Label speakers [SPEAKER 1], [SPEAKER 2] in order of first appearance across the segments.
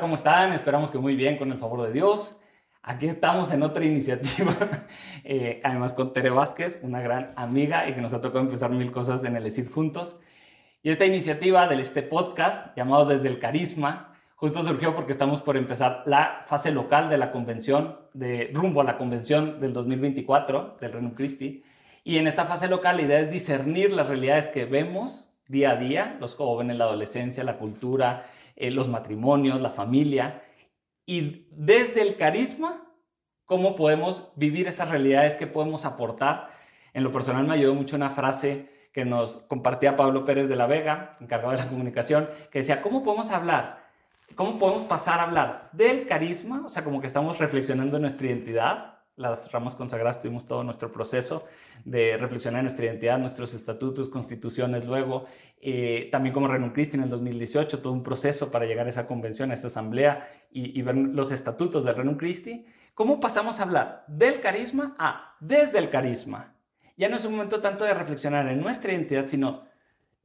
[SPEAKER 1] ¿cómo están? Esperamos que muy bien, con el favor de Dios. Aquí estamos en otra iniciativa, eh, además con Tere Vázquez, una gran amiga y que nos ha tocado empezar mil cosas en el ESID juntos. Y esta iniciativa de este podcast, llamado Desde el Carisma, justo surgió porque estamos por empezar la fase local de la convención, de rumbo a la convención del 2024 del Reino Christi. Y en esta fase local la idea es discernir las realidades que vemos día a día, los jóvenes, la adolescencia, la cultura, eh, los matrimonios, la familia, y desde el carisma, cómo podemos vivir esas realidades que podemos aportar. En lo personal me ayudó mucho una frase que nos compartía Pablo Pérez de la Vega, encargado de la comunicación, que decía, ¿cómo podemos hablar? ¿Cómo podemos pasar a hablar del carisma? O sea, como que estamos reflexionando nuestra identidad, las ramas consagradas tuvimos todo nuestro proceso de reflexionar en nuestra identidad, nuestros estatutos, constituciones luego, eh, también como Renun Christi en el 2018, todo un proceso para llegar a esa convención, a esa asamblea y, ver los estatutos del Renun Christi. ¿Cómo pasamos a hablar del carisma a desde el carisma? Ya no es un momento tanto de reflexionar en nuestra identidad, sino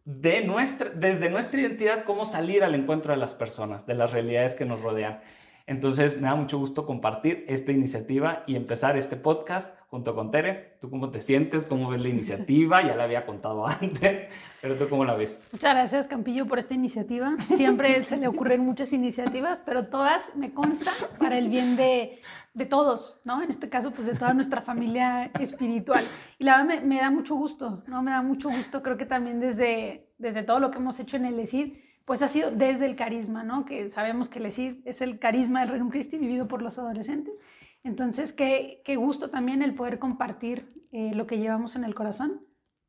[SPEAKER 1] de nuestra, desde nuestra identidad cómo salir al encuentro de las personas, de las realidades que nos rodean. Entonces me da mucho gusto compartir esta iniciativa y empezar este podcast junto con Tere. ¿Tú cómo te sientes? ¿Cómo ves la iniciativa? Ya la había contado antes, pero ¿tú cómo la ves?
[SPEAKER 2] Muchas gracias Campillo por esta iniciativa. Siempre se le ocurren muchas iniciativas, pero todas me consta para el bien de, de todos, ¿no? En este caso, pues de toda nuestra familia espiritual. Y la verdad me, me, da mucho gusto, ¿no? Me da mucho gusto, creo que también desde, desde todo lo que hemos hecho en el ESID, pues ha sido desde el carisma, ¿no? Que sabemos que el ESID es el carisma del Reino Christi vivido por los adolescentes. Entonces, qué, qué gusto también el poder compartir eh, lo que llevamos en el corazón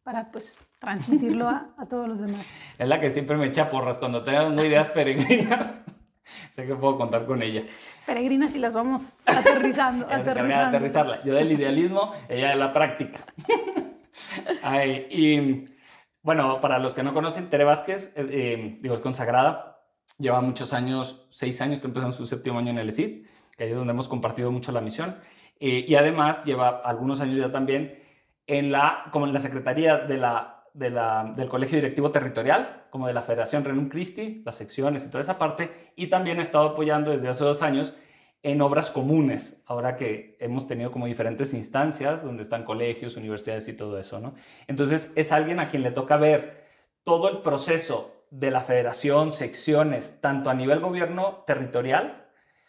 [SPEAKER 2] para, pues, transmitirlo a, a, todos los demás.
[SPEAKER 1] Es la que siempre me echa porras cuando tengo ideas peregrinas. sé que puedo contar con ella.
[SPEAKER 2] Peregrinas y las vamos aterrizando.
[SPEAKER 1] aterrizando. aterrizarla. Yo del idealismo, ella de la práctica. Ay, y bueno, para los que no conocen, Tere Vázquez, eh, eh, digo, es consagrada, lleva muchos años, seis años, está empezando su séptimo año en el ESID, que ahí es donde hemos compartido mucho la misión, eh, y además lleva algunos años ya también en la, como en la Secretaría del Colegio Directivo Territorial, como de la Federación Renum Christi, las secciones y toda esa parte, y también ha estado apoyando desde hace dos años en obras comunes, ahora que hemos tenido como diferentes instancias donde están colegios, universidades y todo eso, ¿no? Entonces es alguien a quien le toca ver todo el proceso de la federación, secciones, tanto a nivel gobierno territorial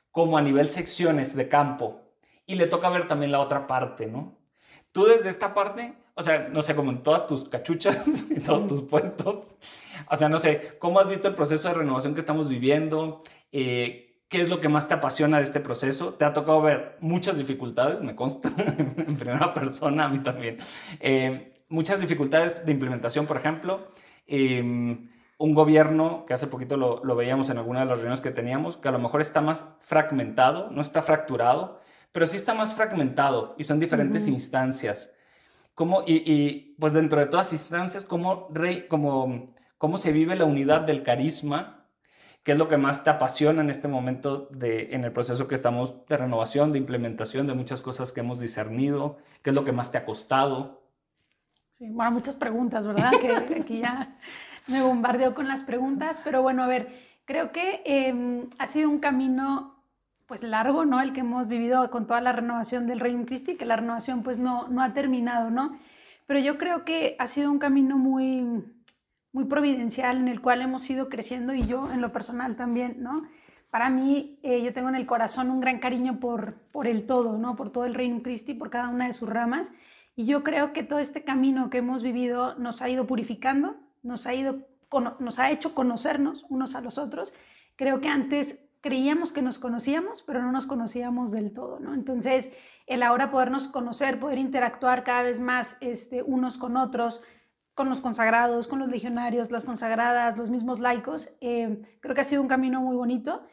[SPEAKER 1] como a nivel secciones de campo. Y le toca ver también la otra parte, ¿no? Tú desde esta parte, o sea, no sé, como en todas tus cachuchas y todos tus puestos, o sea, no sé, ¿cómo has visto el proceso de renovación que estamos viviendo? Eh, ¿Qué es lo que más te apasiona de este proceso? Te ha tocado ver muchas dificultades, me consta, en primera persona, a mí también. Eh, muchas dificultades de implementación, por ejemplo. Em, un gobierno, que hace poquito lo, lo, veíamos en alguna de las reuniones que teníamos, que a lo mejor está más fragmentado, no está fracturado, pero sí está más fragmentado y son diferentes instancias. ¿Cómo, y, y, pues dentro de todas instancias, ¿cómo, rey, cómo, cómo se vive la unidad del carisma ¿Qué es lo que más te apasiona en este momento de, en el proceso que estamos de renovación, de implementación de muchas cosas que hemos discernido? ¿Qué es lo que más te ha costado?
[SPEAKER 2] Sí, bueno, muchas preguntas, ¿verdad? que aquí ya me bombardeo con las preguntas, pero bueno, a ver, creo que eh, ha sido un camino pues largo, ¿no? El que hemos vivido con toda la renovación del Reino Christi, que la renovación pues no, no ha terminado, ¿no? Pero yo creo que ha sido un camino muy, muy providencial en el cual hemos ido creciendo y yo en lo personal también, ¿no? Para mí, eh, yo tengo en el corazón un gran cariño por, por el todo, ¿no? Por todo el Reino Christi, por cada una de sus ramas. Y yo creo que todo este camino que hemos vivido nos ha ido purificando, nos ha, ido, nos ha hecho conocernos unos a los otros. Creo que antes creíamos que nos conocíamos, pero no nos conocíamos del todo, ¿no? Entonces, el ahora podernos conocer, poder interactuar cada vez más este, unos con otros, con los consagrados, con los legionarios, las consagradas, los mismos laicos. Eh, creo que ha sido un camino muy bonito.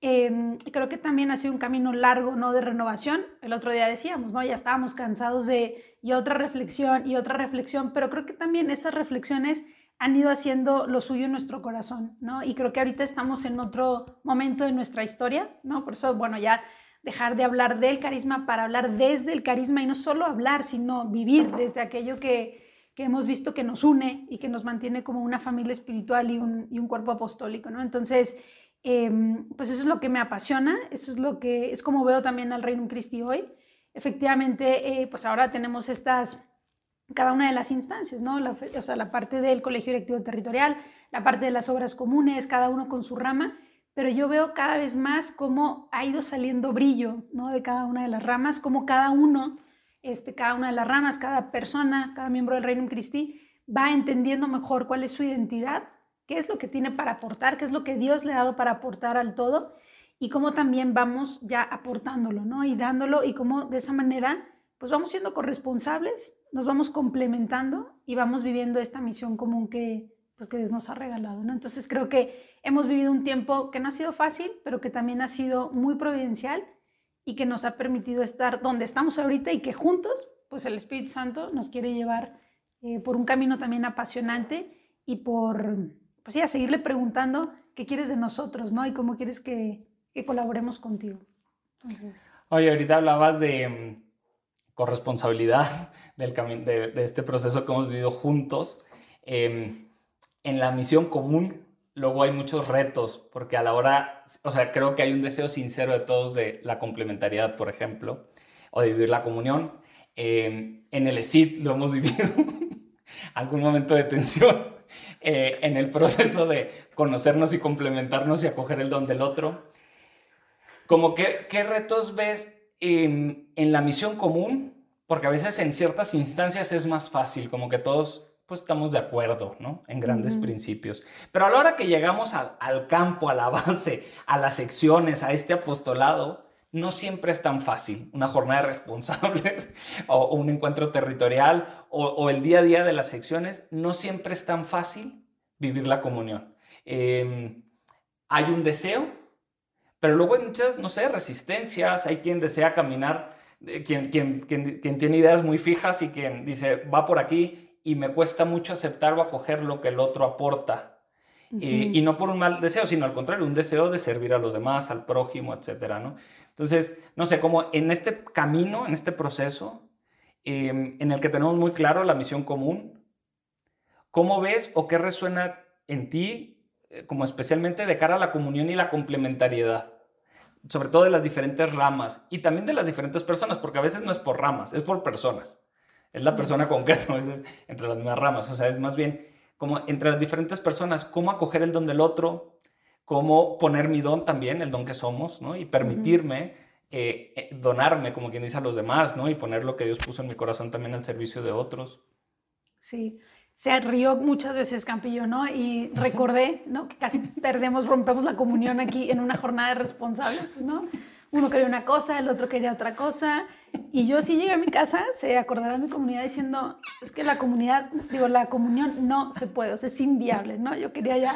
[SPEAKER 2] Eh, creo que también ha sido un camino largo, ¿no? De renovación. El otro día decíamos, ¿no? Ya estábamos cansados de y otra reflexión y otra reflexión, pero creo que también esas reflexiones han ido haciendo lo suyo en nuestro corazón, ¿no? Y creo que ahorita estamos en otro momento de nuestra historia, ¿no? Por eso, bueno, ya dejar de hablar del carisma para hablar desde el carisma y no solo hablar, sino vivir desde aquello que, que hemos visto que nos une y que nos mantiene como una familia espiritual y un, cuerpo apostólico, ¿no? Entonces, Em, pues eso es lo que me apasiona, eso es lo que es como veo también al Reino Christi hoy. Efectivamente, eh, pues ahora tenemos estas, cada una de las instancias, ¿no? La, o sea, la parte del colegio directivo territorial, la parte de las obras comunes, cada uno con su rama, pero yo veo cada vez más cómo ha ido saliendo brillo, ¿no? De cada una de las ramas, cómo cada uno, este, cada una de las ramas, cada persona, cada miembro del Reino Christi va entendiendo mejor cuál es su identidad qué es lo que tiene para aportar, qué es lo que Dios le ha dado para aportar al todo y cómo también vamos ya aportándolo, ¿no? Y dándolo y cómo de esa manera pues vamos siendo corresponsables, nos vamos complementando y vamos viviendo esta misión común que pues que Dios nos ha regalado, ¿no? Entonces creo que hemos vivido un tiempo que no ha sido fácil, pero que también ha sido muy providencial y que nos ha permitido estar donde estamos ahorita y que juntos, pues el Espíritu Santo nos quiere llevar eh, por un camino también apasionante y por pues sí, a seguirle preguntando qué quieres de nosotros, ¿no? Y cómo quieres que, colaboremos contigo.
[SPEAKER 1] Oye, ahorita hablabas de mm, corresponsabilidad del de, de, este proceso que hemos vivido juntos. Em, en la misión común, luego hay muchos retos, porque a la hora, o sea, creo que hay un deseo sincero de todos de la complementariedad, por ejemplo, o de vivir la comunión. Em, en el ESID lo hemos vivido, algún momento de tensión eh, en el proceso de conocernos y complementarnos y acoger el don del otro. Como ¿Qué retos ves en, la misión común? Porque a veces en ciertas instancias es más fácil, como que todos pues estamos de acuerdo, ¿no? En grandes principios. Pero a la hora que llegamos al, al campo, a la base, a las secciones, a este apostolado, no siempre es tan fácil. Una jornada de responsables o, un encuentro territorial o, el día a día de las secciones, no siempre es tan fácil vivir la comunión. Em, hay un deseo, pero luego hay muchas, no sé, resistencias. Hay quien desea caminar, eh, quien, quien, quien, quien tiene ideas muy fijas y quien dice, va por aquí y me cuesta mucho aceptar o acoger lo que el otro aporta y no por un mal deseo, sino al contrario, un deseo de servir a los demás, al prójimo, etcétera, ¿no? Entonces, no sé, como en este camino, en este proceso, em, en el que tenemos muy claro la misión común, ¿cómo ves o qué resuena en ti, eh, como especialmente de cara a la comunión y la complementariedad? Sobre todo de las diferentes ramas y también de las diferentes personas, porque a veces no es por ramas, es por personas. Es la persona concreta, a veces entre las mismas ramas. O sea, es más bien como entre las diferentes personas, cómo acoger el don del otro, cómo poner mi don también, el don que somos, ¿no? Y permitirme eh, eh, donarme, como quien dice, a los demás, ¿no? Y poner lo que Dios puso en mi corazón también al servicio de otros.
[SPEAKER 2] Sí, se rió muchas veces Campillo, ¿no? Y recordé, ¿no? Que casi perdemos, rompemos la comunión aquí en una jornada de responsables, ¿no? Uno quería una cosa, el otro quería otra cosa. Y yo sí llegué a mi casa, se acordará mi comunidad diciendo, es que la comunidad, digo, la comunión no se puede, o sea, es inviable, ¿no? Yo quería ya,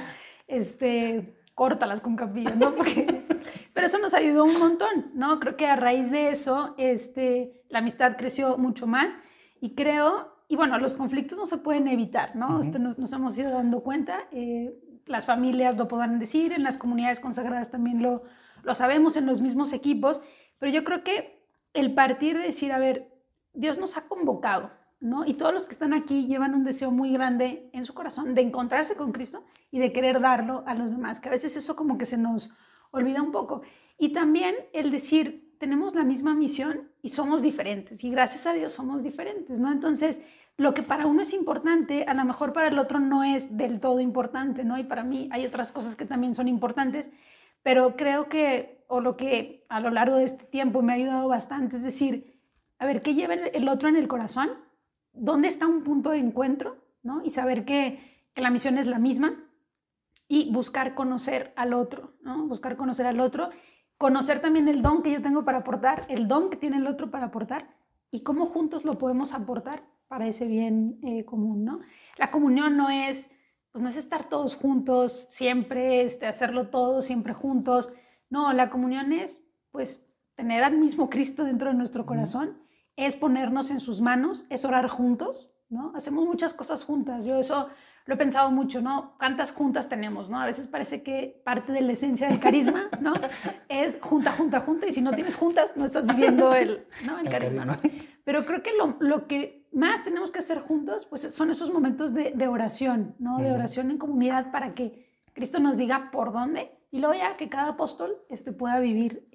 [SPEAKER 2] este, córtalas con capillo, ¿no? Porque, pero eso nos ayudó un montón, ¿no? Creo que a raíz de eso, este, la amistad creció mucho más y creo, y bueno, los conflictos no se pueden evitar, ¿no? Esto nos, hemos ido dando cuenta, eh, las familias lo podrán decir, en las comunidades consagradas también lo, lo sabemos en los mismos equipos, pero yo creo que el partir de decir, a ver, Dios nos ha convocado, ¿no? Y todos los que están aquí llevan un deseo muy grande en su corazón de encontrarse con Cristo y de querer darlo a los demás, que a veces eso como que se nos olvida un poco. Y también el decir, tenemos la misma misión y somos diferentes, y gracias a Dios somos diferentes, ¿no? Entonces, lo que para uno es importante, a lo mejor para el otro no es del todo importante, ¿no? Y para mí hay otras cosas que también son importantes, pero creo que, o lo que a lo largo de este tiempo me ha ayudado bastante, es decir, a ver, ¿qué lleva el otro en el corazón? ¿Dónde está un punto de encuentro? ¿no? Y saber que, que la misión es la misma y buscar conocer al otro, ¿no? Buscar conocer al otro, conocer también el don que yo tengo para aportar, el don que tiene el otro para aportar y cómo juntos lo podemos aportar para ese bien eh, común, ¿no? La comunión no es pues no es estar todos juntos, siempre este, hacerlo todo, siempre juntos. No, la comunión es pues tener al mismo Cristo dentro de nuestro corazón, es ponernos en sus manos, es orar juntos, ¿no? Hacemos muchas cosas juntas. Yo eso lo he pensado mucho, ¿no? ¿Cuántas juntas tenemos, no? A veces parece que parte de la esencia del carisma, ¿no? Es junta, junta, junta, y si no tienes juntas, no estás viviendo el, ¿no? el, carisma. Pero creo que lo, lo que más tenemos que hacer juntos, pues son esos momentos de, oración, ¿no? De oración en comunidad para que Cristo nos diga por dónde y luego ya que cada apóstol este, pueda vivir,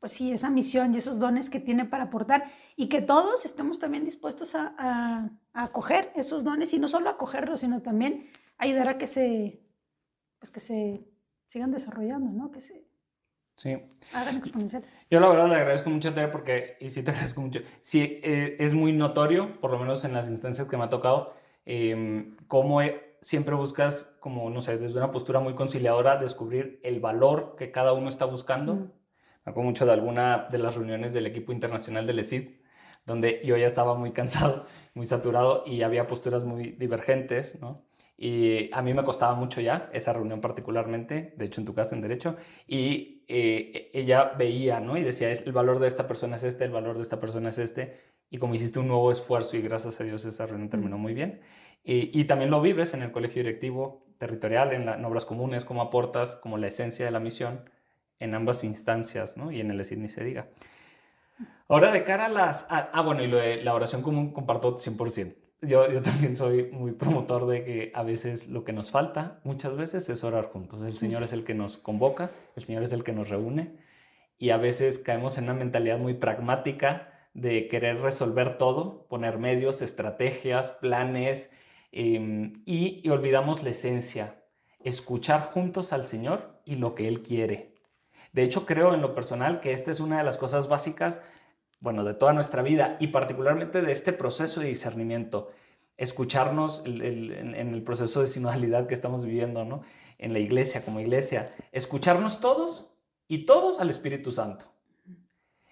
[SPEAKER 2] pues sí, esa misión y esos dones que tiene para aportar y que todos estemos también dispuestos a, a, acoger esos dones y no solo acogerlos, sino también ayudar a que se, pues que se sigan desarrollando, ¿no? Que se
[SPEAKER 1] sí.
[SPEAKER 2] hagan exponenciales.
[SPEAKER 1] Yo la verdad le agradezco mucho a Tere porque, y sí te agradezco mucho, sí eh, es muy notorio, por lo menos en las instancias que me ha tocado, eh, cómo siempre buscas, como, no sé, desde una postura muy conciliadora, descubrir el valor que cada uno está buscando. Me acuerdo mucho de alguna de las reuniones del equipo internacional del ESID, donde yo ya estaba muy cansado, muy saturado y había posturas muy divergentes, ¿no? Y a mí me costaba mucho ya esa reunión particularmente, de hecho en tu casa en derecho, y eh, ella veía, ¿no? Y decía, el valor de esta persona es este, el valor de esta persona es este, y como hiciste un nuevo esfuerzo y gracias a Dios esa reunión terminó muy bien. Y, también lo vives en el colegio directivo territorial, en, en, obras comunes, cómo aportas como la esencia de la misión en ambas instancias, ¿no? Y en el ESID ni se diga. Ahora de cara a las... ah, bueno, y lo de la oración común comparto 100%. Yo, yo también soy muy promotor de que a veces lo que nos falta, muchas veces, es orar juntos. El Señor es el que nos convoca, el Señor es el que nos reúne y a veces caemos en una mentalidad muy pragmática de querer resolver todo, poner medios, estrategias, planes em, y, y olvidamos la esencia, escuchar juntos al Señor y lo que Él quiere. De hecho, creo en lo personal que esta es una de las cosas básicas bueno, de toda nuestra vida y particularmente de este proceso de discernimiento, escucharnos en, el proceso de sinodalidad que estamos viviendo, ¿no? En la iglesia, como iglesia, escucharnos todos y todos al Espíritu Santo.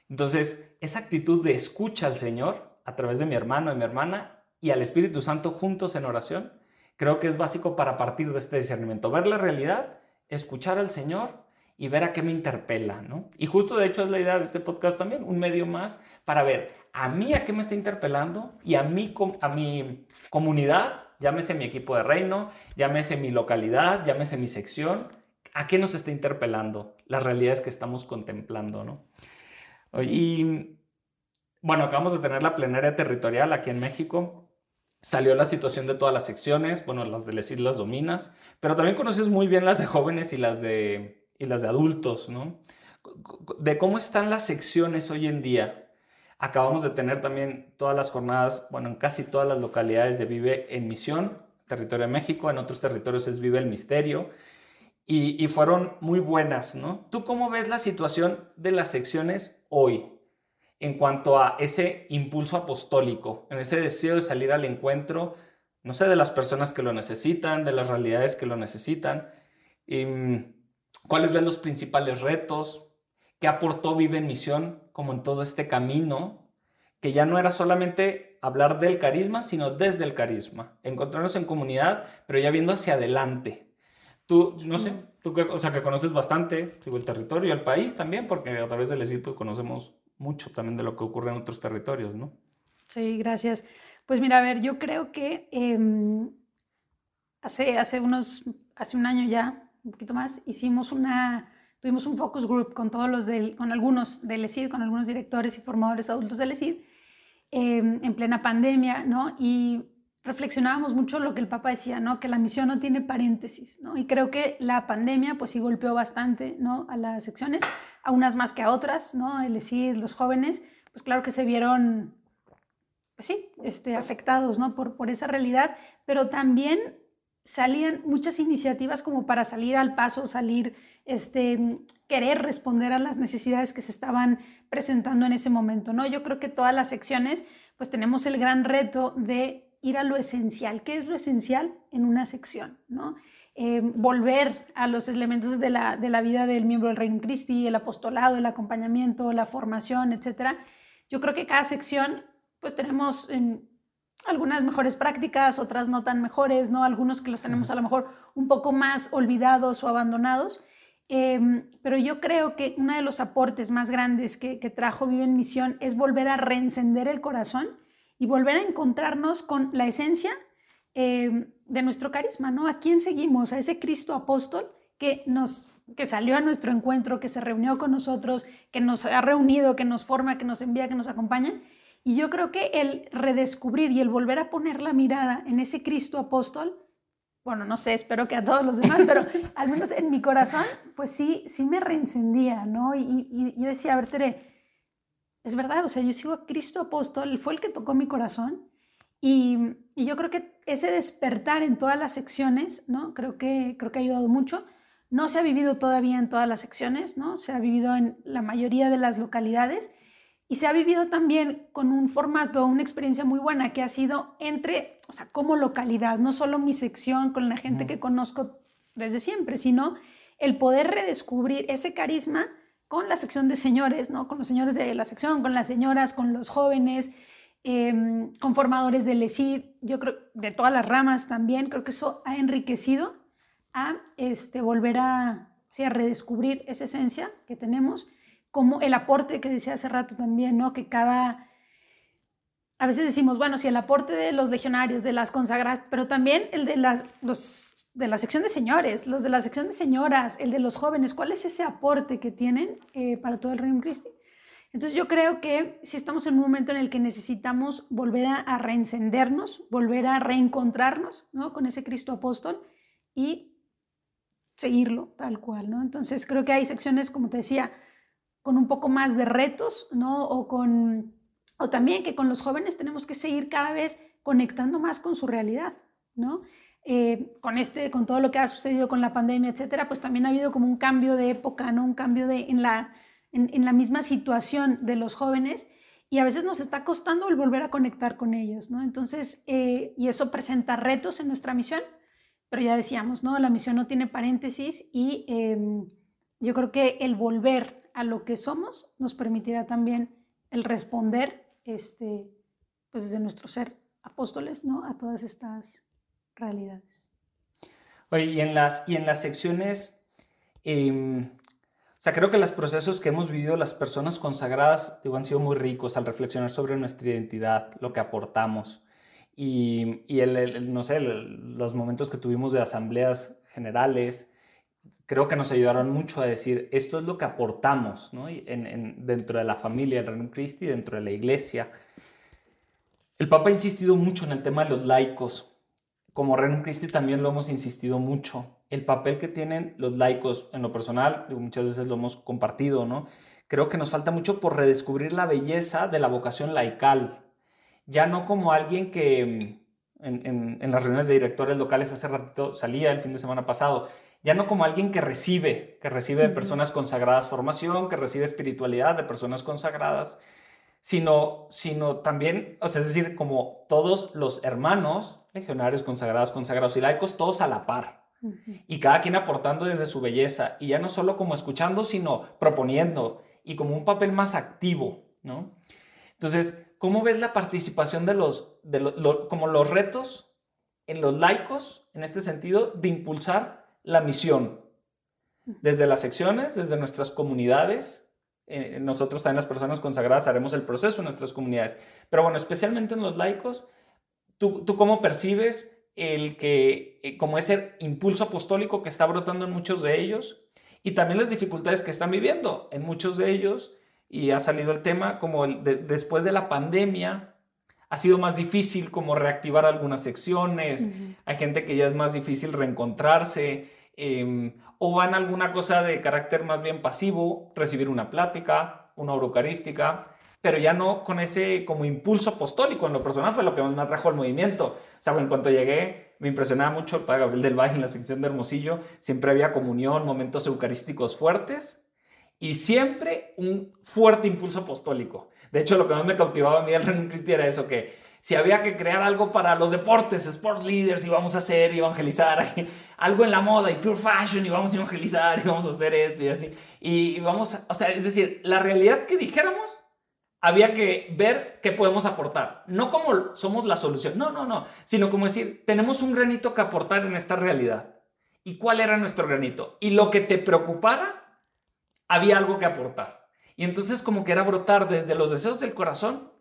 [SPEAKER 1] Entonces, esa actitud de escucha al Señor a través de mi hermano y mi hermana y al Espíritu Santo juntos en oración, creo que es básico para partir de este discernimiento, ver la realidad, escuchar al Señor y ver a qué me interpela, ¿no? Y justo de hecho es la idea de este podcast también, un medio más para ver a mí a qué me está interpelando y a mí, a mi comunidad, llámese mi equipo de reino, llámese mi localidad, llámese mi sección, a qué nos está interpelando las realidades que estamos contemplando, ¿no? Y bueno, acabamos de tener la plenaria territorial aquí en México. Salió la situación de todas las secciones, bueno, las de las Islas Dominas, pero también conoces muy bien las de jóvenes y las de y las de adultos, ¿no? De cómo están las secciones hoy en día. Acabamos de tener también todas las jornadas, bueno, en casi todas las localidades de Vive en Misión, territorio de México, en otros territorios es Vive el Misterio, y, y fueron muy buenas, ¿no? ¿Tú cómo ves la situación de las secciones hoy? en cuanto a ese impulso apostólico, en ese deseo de salir al encuentro, no sé, de las personas que lo necesitan, de las realidades que lo necesitan. Y, mm, ¿Cuáles ven los principales retos? ¿Qué aportó Vive en Misión como en todo este camino? Que ya no era solamente hablar del carisma, sino desde el carisma. Encontrarnos en comunidad, pero ya viendo hacia adelante. Tú, no sé, tú que, o sea, que conoces bastante el territorio, el país también, porque a través del ESID pues, conocemos mucho también de lo que ocurre en otros territorios, ¿no?
[SPEAKER 2] Sí, gracias. Pues mira, a ver, yo creo que em, hace, hace unos, hace un año ya, un poquito más, hicimos una, tuvimos un focus group con todos los del, con algunos del ESID, con algunos directores y formadores adultos del ESID, em, en plena pandemia, ¿no? Y reflexionábamos mucho lo que el Papa decía, ¿no? Que la misión no tiene paréntesis, ¿no? Y creo que la pandemia, pues sí golpeó bastante, ¿no? A las secciones, a unas más que a otras, ¿no? El ESID, los jóvenes, pues claro que se vieron, pues sí, este, afectados, ¿no? Por, por esa realidad, pero también salían muchas iniciativas como para salir al paso, salir, este, querer responder a las necesidades que se estaban presentando en ese momento, ¿no? Yo creo que todas las secciones, pues tenemos el gran reto de ir a lo esencial. ¿Qué es lo esencial en una sección, no? Eh, volver a los elementos de la, de la vida del miembro del Reino Christi, el apostolado, el acompañamiento, la formación, etcétera. Yo creo que cada sección, pues tenemos en, algunas mejores prácticas, otras no tan mejores, ¿no? Algunos que los tenemos a lo mejor un poco más olvidados o abandonados. Em, pero yo creo que uno de los aportes más grandes que, trajo Vive en Misión es volver a reencender el corazón y volver a encontrarnos con la esencia em, de nuestro carisma, ¿no? ¿A quién seguimos? A ese Cristo apóstol que nos que salió a nuestro encuentro, que se reunió con nosotros, que nos ha reunido, que nos forma, que nos envía, que nos acompaña y yo creo que el redescubrir y el volver a poner la mirada en ese Cristo apóstol, bueno, no sé, espero que a todos los demás, pero al menos en mi corazón, pues sí, sí me reencendía, ¿no? Y, yo decía, a ver, Tere, es verdad, o sea, yo sigo a Cristo apóstol, fue el que tocó mi corazón. Y, y, yo creo que ese despertar en todas las secciones, ¿no? Creo que, creo que ha ayudado mucho. No se ha vivido todavía en todas las secciones, ¿no? Se ha vivido en la mayoría de las localidades y se ha vivido también con un formato, una experiencia muy buena que ha sido entre, o sea, como localidad, no solo mi sección con la gente que conozco desde siempre, sino el poder redescubrir ese carisma con la sección de señores, ¿no? Con los señores de la sección, con las señoras, con los jóvenes, em, con formadores del ESID, yo creo, de todas las ramas también, creo que eso ha enriquecido a este, volver a, a redescubrir esa esencia que tenemos como el aporte que decía hace rato también, ¿no? Que cada... A veces decimos, bueno, si el aporte de los legionarios, de las consagradas, pero también el de, las, de la sección de señores, los de la sección de señoras, el de los jóvenes, ¿cuál es ese aporte que tienen eh, para todo el Reino Cristi? Entonces yo creo que si estamos en un momento en el que necesitamos volver a, a reencendernos, volver a reencontrarnos ¿no? con ese Cristo apóstol y seguirlo tal cual, ¿no? Entonces creo que hay secciones, como te decía, con un poco más de retos, ¿no? O, con, o también que con los jóvenes tenemos que seguir cada vez conectando más con su realidad, ¿no? Eh, con, este, con todo lo que ha sucedido con la pandemia, etcétera, pues también ha habido como un cambio de época, ¿no? Un cambio de, en, la, en, la misma situación de los jóvenes y a veces nos está costando el volver a conectar con ellos, ¿no? Entonces, eh, y eso presenta retos en nuestra misión, pero ya decíamos, ¿no? La misión no tiene paréntesis y em, yo creo que el volver a lo que somos nos permitirá también el responder este, pues desde nuestro ser apóstoles ¿no? a todas estas realidades.
[SPEAKER 1] Oye, y en las, y en las secciones, em, o sea, creo que los procesos que hemos vivido las personas consagradas han sido muy ricos al reflexionar sobre nuestra identidad, lo que aportamos. Y, y el, no sé, los momentos que tuvimos de asambleas generales, creo que nos ayudaron mucho a decir, esto es lo que aportamos ¿no? en, dentro de la familia, el Reino Christi, dentro de la iglesia. El Papa ha insistido mucho en el tema de los laicos. Como Reino Christi también lo hemos insistido mucho. El papel que tienen los laicos, en lo personal, muchas veces lo hemos compartido, ¿no? Creo que nos falta mucho por redescubrir la belleza de la vocación laical. Ya no como alguien que mm, en, en las reuniones de directores locales hace rato salía el fin de semana pasado, ya no como alguien que recibe, que recibe de personas consagradas formación, que recibe espiritualidad de personas consagradas, sino, sino también, o sea, es decir, como todos los hermanos, legionarios, consagrados, consagrados y laicos, todos a la par. Y cada quien aportando desde su belleza, y ya no solo como escuchando, sino proponiendo, y como un papel más activo, ¿no? Entonces, ¿cómo ves la participación de los, de como los retos en los laicos, en este sentido, de impulsar la misión desde las secciones, desde nuestras comunidades. Eh, nosotros también las personas consagradas haremos el proceso en nuestras comunidades. Pero bueno, especialmente en los laicos, ¿tú, tú cómo percibes el que, eh, como ese impulso apostólico que está brotando en muchos de ellos y también las dificultades que están viviendo en muchos de ellos? Y ha salido el tema como el después de la pandemia, ha sido más difícil como reactivar algunas secciones, hay gente que ya es más difícil reencontrarse, Em, o van a alguna cosa de carácter más bien pasivo, recibir una plática, una eucarística, pero ya no con ese como impulso apostólico. En lo personal fue lo que más me atrajo al movimiento. O sea, en cuanto llegué, me impresionaba mucho el Padre Gabriel del Valle en la sección de Hermosillo. Siempre había comunión, momentos eucarísticos fuertes y siempre un fuerte impulso apostólico. De hecho, lo que más me cautivaba a mí del Reino Cristiano era eso, que si había que crear algo para los deportes, sports leaders, y vamos a hacer, evangelizar, algo en la moda y pure fashion, y vamos a evangelizar, y vamos a hacer esto y así. Y vamos, a, o sea, es decir, la realidad que dijéramos, había que ver qué podemos aportar. No como somos la solución, no, no, no, sino como decir, tenemos un granito que aportar en esta realidad. ¿Y cuál era nuestro granito? Y lo que te preocupara, había algo que aportar. Y entonces como que era brotar desde los deseos del corazón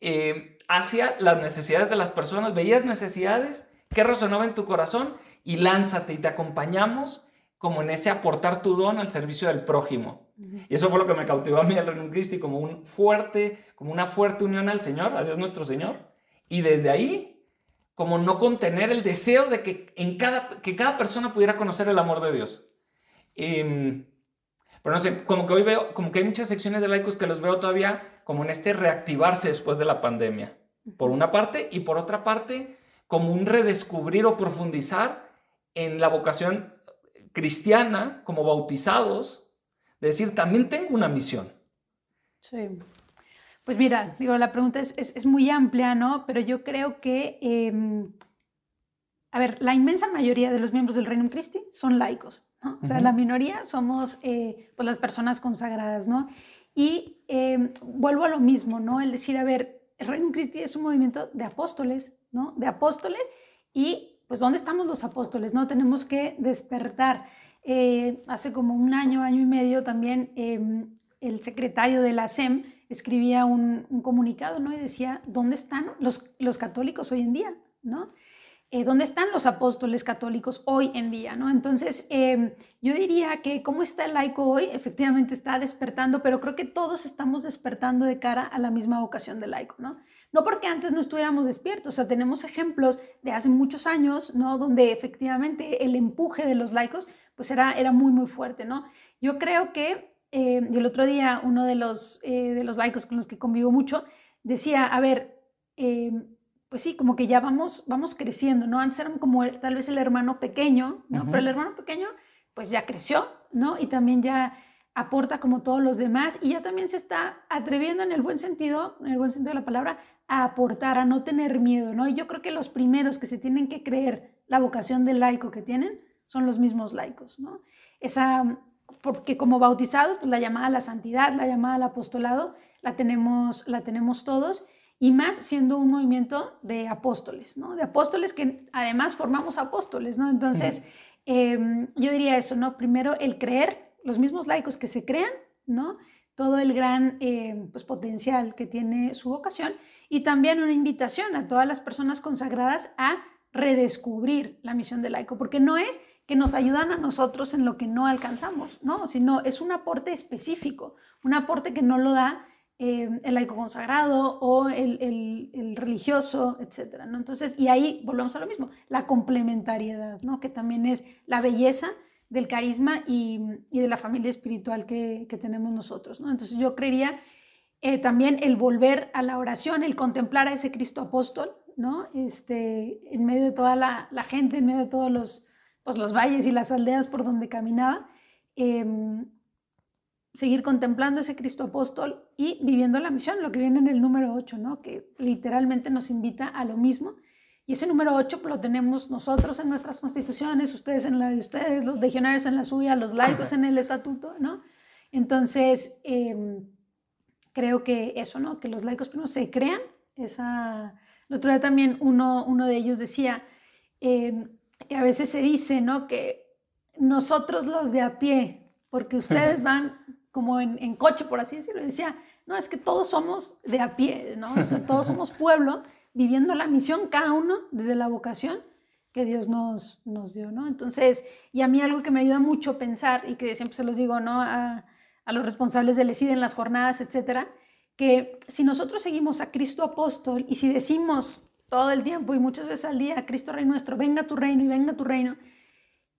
[SPEAKER 1] eh, hacia las necesidades de las personas, veías necesidades, qué resonaba en tu corazón y lánzate y te acompañamos como en ese aportar tu don al servicio del prójimo. Y eso fue lo que me cautivó a mí al Reino Cristi, como un fuerte, como una fuerte unión al Señor, a Dios nuestro Señor. Y desde ahí, como no contener el deseo de que, en cada, que cada persona pudiera conocer el amor de Dios. Em, pero no sé, como que hoy veo, como que hay muchas secciones de laicos que los veo todavía como en este reactivarse después de la pandemia, por una parte, y por otra parte, como un redescubrir o profundizar en la vocación cristiana como bautizados, de decir, también tengo una misión.
[SPEAKER 2] Sí. Pues mira, digo, la pregunta es, es, muy amplia, ¿no? Pero yo creo que, em, a ver, la inmensa mayoría de los miembros del Reino Christi son laicos, ¿no? O sea, la minoría somos eh, pues las personas consagradas, ¿no? Y em, vuelvo a lo mismo, ¿no? El decir, a ver, el Reino Christi es un movimiento de apóstoles, ¿no? De apóstoles y pues ¿dónde estamos los apóstoles? ¿No? Tenemos que despertar. Eh, hace como un año, año y medio también em, el secretario de la SEM escribía un, comunicado, ¿no? Y decía, ¿dónde están los, los católicos hoy en día? ¿No? Eh, ¿Dónde están los apóstoles católicos hoy en día? ¿no? Entonces, em, yo diría que cómo está el laico hoy, efectivamente está despertando, pero creo que todos estamos despertando de cara a la misma vocación del laico, ¿no? No porque antes no estuviéramos despiertos, o sea, tenemos ejemplos de hace muchos años, ¿no? Donde efectivamente el empuje de los laicos, pues era, era muy, muy fuerte, ¿no? Yo creo que eh, el otro día uno de los, eh, de los laicos con los que convivo mucho decía, a ver, eh, pues sí, como que ya vamos, vamos creciendo, ¿no? Antes eran como tal vez el hermano pequeño, ¿no? Pero el hermano pequeño pues ya creció, ¿no? Y también ya aporta como todos los demás y ya también se está atreviendo en el buen sentido, en el buen sentido de la palabra, a aportar, a no tener miedo, ¿no? Y yo creo que los primeros que se tienen que creer la vocación del laico que tienen son los mismos laicos, ¿no? Esa, porque como bautizados, pues la llamada a la santidad, la llamada al apostolado, la tenemos, la tenemos todos, y más siendo un movimiento de apóstoles, ¿no? De apóstoles que además formamos apóstoles, ¿no? Entonces, em, yo diría eso, ¿no? Primero el creer, los mismos laicos que se crean, ¿no? Todo el gran em, pues, potencial que tiene su vocación y también una invitación a todas las personas consagradas a redescubrir la misión del laico, porque no es que nos ayudan a nosotros en lo que no alcanzamos, ¿no? Sino es un aporte específico, un aporte que no lo da eh, el laico consagrado o el, religioso, etcétera, ¿no? Entonces, y ahí volvemos a lo mismo, la complementariedad, ¿no? Que también es la belleza del carisma y, de la familia espiritual que, tenemos nosotros, ¿no? Entonces yo creería eh, también el volver a la oración, el contemplar a ese Cristo apóstol, ¿no? Este, en medio de toda la, la gente, en medio de todos los pues, los valles y las aldeas por donde caminaba, em, seguir contemplando ese Cristo apóstol y viviendo la misión, lo que viene en el número 8, ¿no? que literalmente nos invita a lo mismo. Y ese número 8 lo tenemos nosotros en nuestras constituciones, ustedes en la de ustedes, los legionarios en la suya, los laicos en el estatuto, ¿no? Entonces, em, creo que eso, ¿no? Que los laicos primero se crean. Esa... El otro día también uno, uno de ellos decía, eh, que a veces se dice, ¿no? Que nosotros los de a pie, porque ustedes van como en, coche, por así decirlo, decía, no, es que todos somos de a pie, ¿no? O sea, todos somos pueblo viviendo la misión, cada uno desde la vocación que Dios nos, nos dio, ¿no? Entonces, y a mí algo que me ayuda mucho pensar y que siempre se los digo, ¿no? A, los responsables del ESID en las jornadas, etcétera, que si nosotros seguimos a Cristo apóstol y si decimos todo el tiempo y muchas veces al día, Cristo Rey nuestro, venga tu reino y venga tu reino.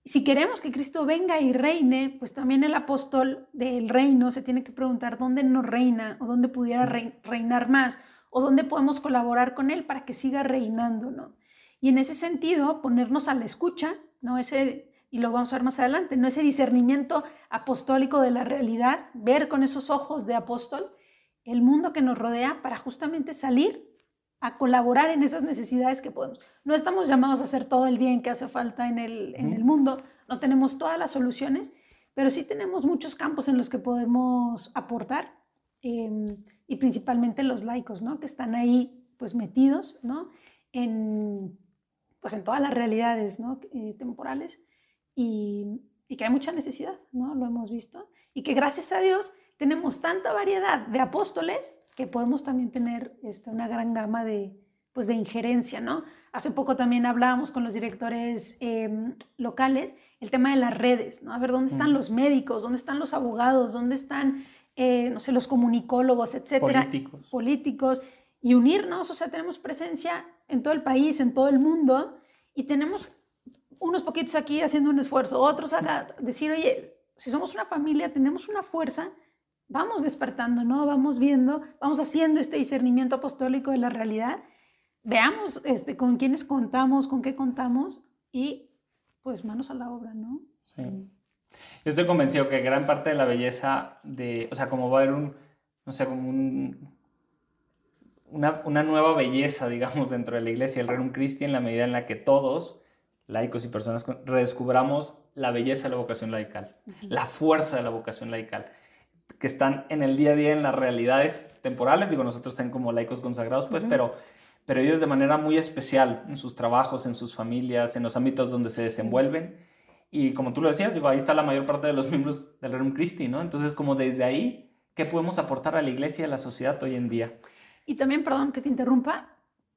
[SPEAKER 2] Si queremos que Cristo venga y reine, pues también el apóstol del reino se tiene que preguntar dónde no reina o dónde pudiera reinar más o dónde podemos colaborar con él para que siga reinando, ¿no? Y en ese sentido, ponernos a la escucha, ¿no? Ese, y lo vamos a ver más adelante, ¿no? Ese discernimiento apostólico de la realidad, ver con esos ojos de apóstol el mundo que nos rodea para justamente salir a colaborar en esas necesidades que podemos. No estamos llamados a hacer todo el bien que hace falta en el, en el mundo, no tenemos todas las soluciones, pero sí tenemos muchos campos en los que podemos aportar em, y principalmente los laicos, ¿no? que están ahí pues metidos ¿no? en, pues, en todas las realidades ¿no? Eh, temporales y, y, que hay mucha necesidad, ¿no? lo hemos visto, y que gracias a Dios tenemos tanta variedad de apóstoles que podemos también tener este, una gran gama de, pues, de injerencia, ¿no? Hace poco también hablábamos con los directores em, locales el tema de las redes, ¿no? A ver, ¿dónde están los médicos? ¿Dónde están los abogados? ¿Dónde están, eh, no sé, los comunicólogos, etcétera?
[SPEAKER 1] Políticos.
[SPEAKER 2] Políticos. y unirnos, o sea, tenemos presencia en todo el país, en todo el mundo, y tenemos unos poquitos aquí haciendo un esfuerzo, otros acá, decir, oye, si somos una familia, tenemos una fuerza, vamos despertando, ¿no? Vamos viendo, vamos haciendo este discernimiento apostólico de la realidad, veamos este, con quiénes contamos, con qué contamos, y pues manos a la obra, ¿no? Sí.
[SPEAKER 1] Yo estoy convencido que gran parte de la belleza de, o sea, como va a haber un, no sé, como un, una, una, nueva belleza, digamos, dentro de la iglesia, el Reino Christi, en la medida en la que todos, laicos y personas, redescubramos la belleza de la vocación laical, la fuerza de la vocación laical, que están en el día a día en las realidades temporales, digo, nosotros están como laicos consagrados, pues, pero, pero ellos de manera muy especial en sus trabajos, en sus familias, en los ámbitos donde se desenvuelven. Y como tú lo decías, digo, ahí está la mayor parte de los miembros del Reino Christi, ¿no? Entonces, como desde ahí, ¿qué podemos aportar a la iglesia y a la sociedad hoy en día?
[SPEAKER 2] Y también, perdón que te interrumpa,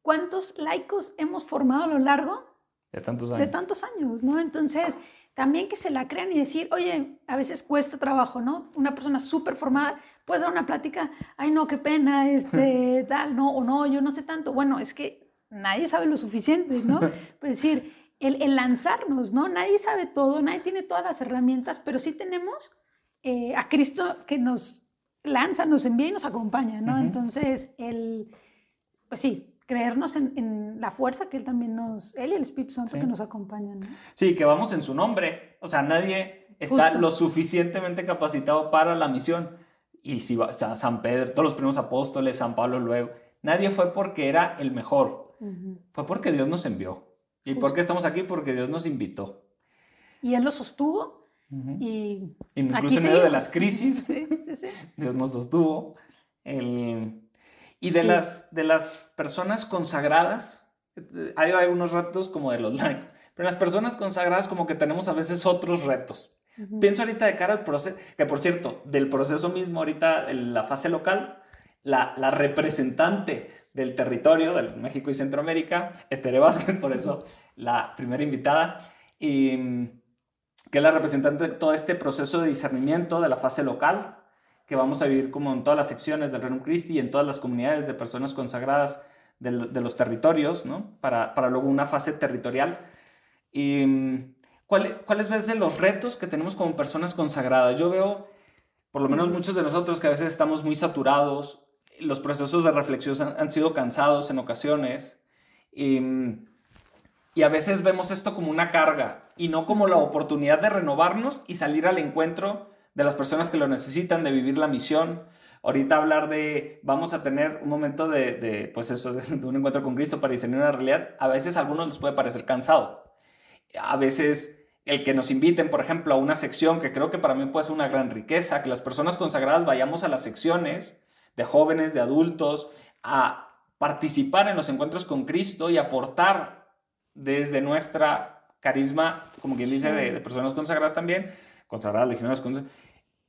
[SPEAKER 2] ¿cuántos laicos hemos formado a lo largo
[SPEAKER 1] de tantos años?
[SPEAKER 2] De tantos años, ¿no? Entonces, también que se la crean y decir, oye, a veces cuesta trabajo, ¿no? Una persona súper formada puede dar una plática, ay, no, qué pena, este, tal, no, o no, yo no sé tanto. Bueno, es que nadie sabe lo suficiente, ¿no? Pues decir, el, el lanzarnos, ¿no? Nadie sabe todo, nadie tiene todas las herramientas, pero sí tenemos eh, a Cristo que nos lanza, nos envía y nos acompaña, ¿no? Entonces, el, pues sí, creernos en, la fuerza que Él también nos, Él y el Espíritu Santo que nos acompañan, ¿no?
[SPEAKER 1] Sí, que vamos en su nombre, o sea, nadie está lo suficientemente capacitado para la misión. Y si va, San Pedro, todos los primeros apóstoles, San Pablo luego, nadie fue porque era el mejor, fue porque Dios nos envió. ¿Y por qué estamos aquí? Porque Dios nos invitó.
[SPEAKER 2] Y Él lo sostuvo y
[SPEAKER 1] Incluso en medio de las crisis, Dios nos sostuvo. Y de, las, de las personas consagradas, hay algunos retos como de los pero las personas consagradas como que tenemos a veces otros retos. Pienso ahorita de cara al proceso, que por cierto, del proceso mismo ahorita, en la fase local, la, la representante del territorio de México y Centroamérica, Estere Vázquez, por eso la primera invitada, y que es la representante de todo este proceso de discernimiento de la fase local, que vamos a vivir como en todas las secciones del Reino Christi y en todas las comunidades de personas consagradas de, los territorios, ¿no? Para, para, luego una fase territorial. Y, ¿Cuáles ves los retos que tenemos como personas consagradas? Yo veo, por lo menos muchos de nosotros, que a veces estamos muy saturados, los procesos de reflexión han, han sido cansados en ocasiones. Y, y a veces vemos esto como una carga y no como la oportunidad de renovarnos y salir al encuentro de las personas que lo necesitan, de vivir la misión. Ahorita hablar de, vamos a tener un momento de, de pues eso, de, un encuentro con Cristo para diseñar una realidad, a veces a algunos les puede parecer cansado. A veces el que nos inviten, por ejemplo, a una sección que creo que para mí puede ser una gran riqueza, que las personas consagradas vayamos a las secciones de jóvenes, de adultos, a participar en los encuentros con Cristo y aportar desde nuestra carisma, como quien dice, de, personas consagradas también, consagradas, legionarias,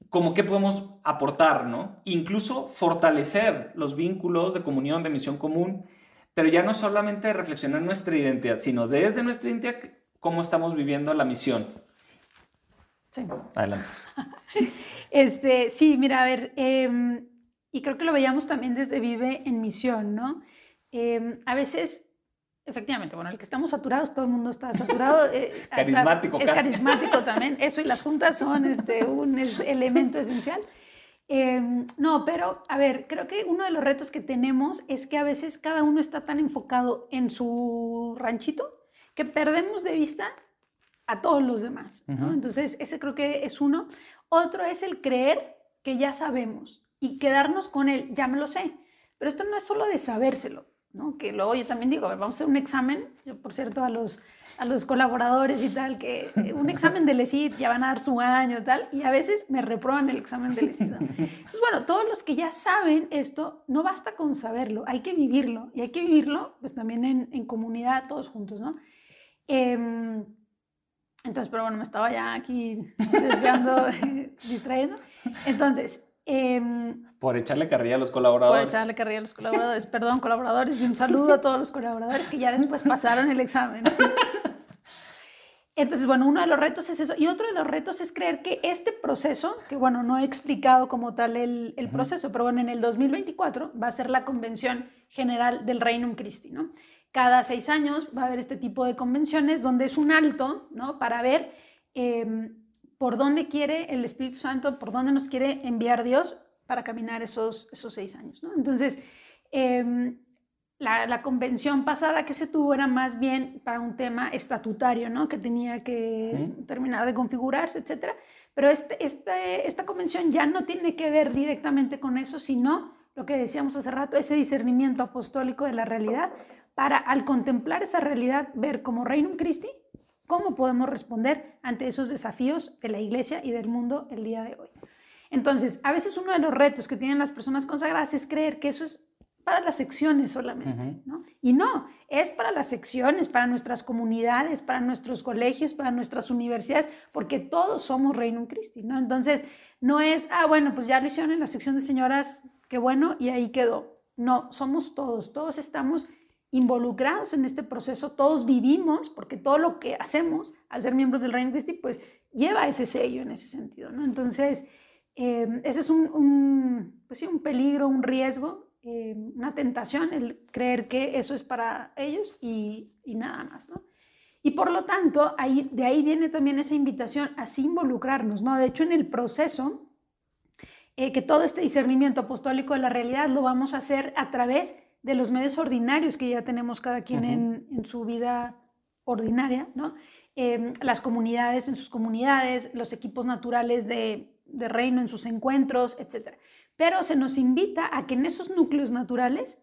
[SPEAKER 1] como que podemos aportar, ¿no? Incluso fortalecer los vínculos de comunión, de misión común, pero ya no solamente reflexionar nuestra identidad, sino desde nuestra identidad, cómo estamos viviendo la misión.
[SPEAKER 2] Sí.
[SPEAKER 1] Adelante.
[SPEAKER 2] Este, sí, mira, a ver, em, y creo que lo veíamos también desde Vive en Misión, ¿no? Em, a veces Efectivamente, bueno, el que estamos saturados, todo el mundo está saturado.
[SPEAKER 1] Eh, carismático,
[SPEAKER 2] Es carismático también. Eso y las juntas son este, un elemento esencial. Em, no, pero a ver, creo que uno de los retos que tenemos es que a veces cada uno está tan enfocado en su ranchito que perdemos de vista a todos los demás. Entonces, ese creo que es uno. Otro es el creer que ya sabemos y quedarnos con él, ya me lo sé. Pero esto no es solo de sabérselo, que luego yo también digo, vamos a hacer un examen, yo por cierto a los, a los colaboradores y tal, que eh, un examen de LECID ya van a dar su año y tal, y a veces me reprueban el examen de LECID. Entonces, bueno, todos los que ya saben esto, no basta con saberlo, hay que vivirlo, y hay que vivirlo pues también en, en comunidad, todos juntos, ¿no? Em, entonces, pero bueno, me estaba ya aquí desviando, distrayendo. Entonces,
[SPEAKER 1] Em, por echarle carrilla a los colaboradores.
[SPEAKER 2] Por echarle carrilla a los colaboradores. Perdón, colaboradores. Y un saludo a todos los colaboradores que ya después pasaron el examen. Entonces, bueno, uno de los retos es eso. Y otro de los retos es creer que este proceso, que bueno, no he explicado como tal el, el proceso, pero bueno, en el 2024 va a ser la Convención General del Reino Christi, ¿no? Cada seis años va a haber este tipo de convenciones donde es un alto, ¿no? Para ver em, por dónde quiere el Espíritu Santo, por dónde nos quiere enviar Dios para caminar esos, esos seis años, ¿no? Entonces, eh, la, convención pasada que se tuvo era más bien para un tema estatutario, ¿no? Que tenía que terminar de configurarse, etcétera. Pero este, este, esta convención ya no tiene que ver directamente con eso, sino lo que decíamos hace rato, ese discernimiento apostólico de la realidad, para al contemplar esa realidad, ver como Reino Christi, cómo podemos responder ante esos desafíos de la iglesia y del mundo el día de hoy. Entonces, a veces uno de los retos que tienen las personas consagradas es creer que eso es para las secciones solamente, ¿no? Y no, es para las secciones, para nuestras comunidades, para nuestros colegios, para nuestras universidades, porque todos somos Reino Christi, ¿no? Entonces, no es, ah, bueno, pues ya lo hicieron en la sección de señoras, qué bueno, y ahí quedó. No, somos todos, todos estamos involucrados en este proceso, todos vivimos, porque todo lo que hacemos al ser miembros del Reino Christi, pues lleva ese sello en ese sentido, ¿no? Entonces, eh, ese es un, pues sí, un peligro, un riesgo eh, una tentación el creer que eso es para ellos y, nada más, ¿no? Y por lo tanto, ahí, de ahí viene también esa invitación a involucrarnos, ¿no? De hecho, en el proceso, eh, que todo este discernimiento apostólico de la realidad lo vamos a hacer a través de los medios ordinarios que ya tenemos cada quien en, su vida ordinaria, ¿no? Em, las comunidades en sus comunidades, los equipos naturales de, de reino en sus encuentros, etcétera pero se nos invita a que en esos núcleos naturales,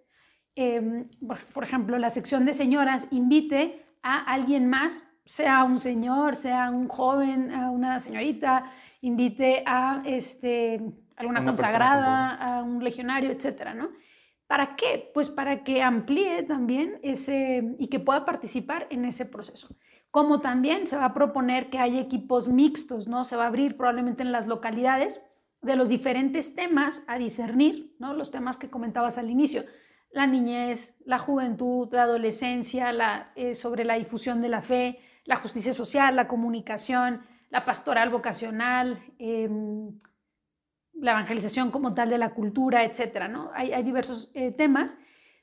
[SPEAKER 2] em, por, ejemplo, la sección de señoras invite a alguien más, sea un señor, sea un joven, a una señorita, invite a este, alguna consagrada, a un legionario, etcétera, ¿no? ¿Para qué? Pues para que amplíe también ese y que pueda participar en ese proceso. Como también se va a proponer que haya equipos mixtos, ¿no? Se va a abrir probablemente en las localidades de los diferentes temas a discernir, ¿no? los temas que comentabas al inicio, la niñez, la juventud, la adolescencia, eh, sobre la difusión de la fe, la justicia social, la comunicación, la pastoral vocacional, em, la evangelización como tal de la cultura, etc. ¿no? Hay, diversos eh, temas,